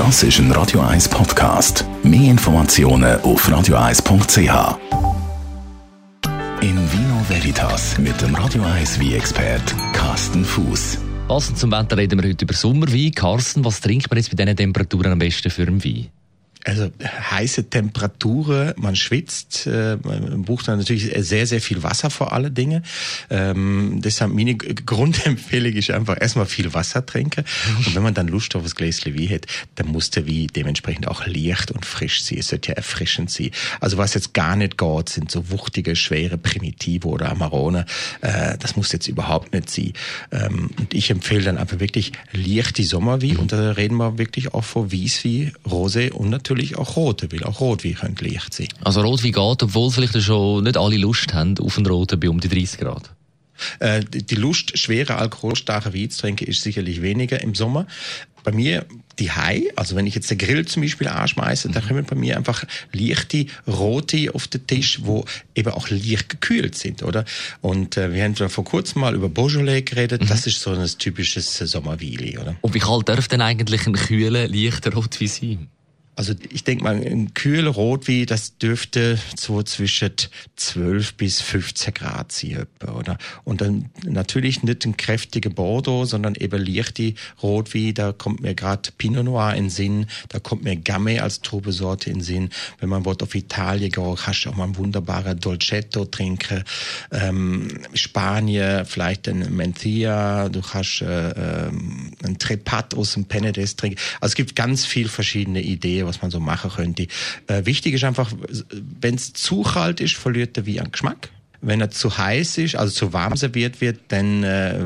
Das ist ein Radio 1 Podcast. Mehr Informationen auf radio1.ch. In Vino Veritas mit dem Radio 1 wie expert Carsten Fuß. Passend zum Wetter reden wir heute über Sommerwein. Carsten, was trinkt man jetzt bei diesen Temperaturen am besten für einen Wein? Also heiße Temperaturen, man schwitzt, äh, man braucht dann natürlich sehr, sehr viel Wasser vor alle Dinge. Ähm, deshalb meine Grundempfehlung ist einfach erstmal viel Wasser trinken. Und wenn man dann Lust auf das Gläschen wie hat, dann muss der wie dementsprechend auch leicht und frisch sein. Es sollte ja erfrischend sein. Also was jetzt gar nicht geht, sind so wuchtige, schwere Primitive oder Amarone. Äh, das muss jetzt überhaupt nicht sein. Ähm, und ich empfehle dann einfach wirklich leichte Sommerwie. Und da reden wir wirklich auch von Wieswie, Rosé und natürlich natürlich auch rote, weil auch Rotwein könnte leicht sein. Also Rotwein geht, obwohl vielleicht schon nicht alle Lust haben auf einen roten bei um die 30 Grad. Äh, die Lust, schwere alkoholstarke Wein zu trinken, ist sicherlich weniger im Sommer. Bei mir die Hai, also wenn ich jetzt den Grill zum Beispiel anschmeiße, mhm. dann kommen bei mir einfach leichte rote auf den Tisch, wo eben auch leicht gekühlt sind, oder? Und äh, wir haben vor kurzem mal über Beaujolais geredet. Mhm. Das ist so ein typisches Sommerweili, oder? Und wie kalt darf denn eigentlich ein kühler, leichter Rotwein sein? Also ich denke mal, ein kühler Rotwein, das dürfte so zwischen 12 bis 15 Grad sein, oder? Und dann natürlich nicht ein kräftiger Bordeaux, sondern eben leichte Rotwein. Da kommt mir gerade Pinot Noir in Sinn, da kommt mir Gamay als Trubesorte in Sinn. Wenn man auf Italien geht, kannst du auch mal ein wunderbarer Dolcetto trinken. Ähm, Spanien, vielleicht ein Menthia, du kannst äh, ähm, ein Trepat aus dem Penedès trinken. Also es gibt ganz viele verschiedene Ideen, was man so machen könnte. Äh, wichtig ist einfach, wenn es zu kalt ist, verliert er wie an Geschmack. Wenn er zu heiß ist, also zu warm serviert wird, dann äh,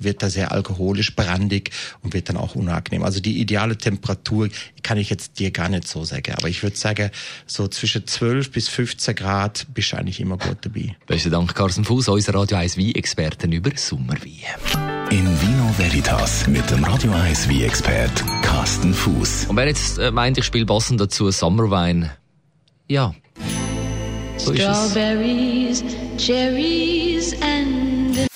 wird er sehr alkoholisch, brandig und wird dann auch unangenehm. Also die ideale Temperatur kann ich jetzt dir gar nicht so sagen. Aber ich würde sagen, so zwischen 12 bis 15 Grad bist du eigentlich immer gut dabei. Besten Dank, Carsten Fuß, unser Radio 1 Wein-Experten über Sommerwein. In Vino Veritas mit dem Radio 1 wie expert Carsten Fuß. Und wer jetzt äh, meint, ich spiele passend dazu Summerwein, ja. So Strawberries, Cherries and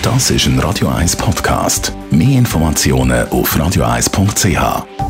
Das ist ein Radio 1 Podcast. Mehr Informationen auf radio1.ch.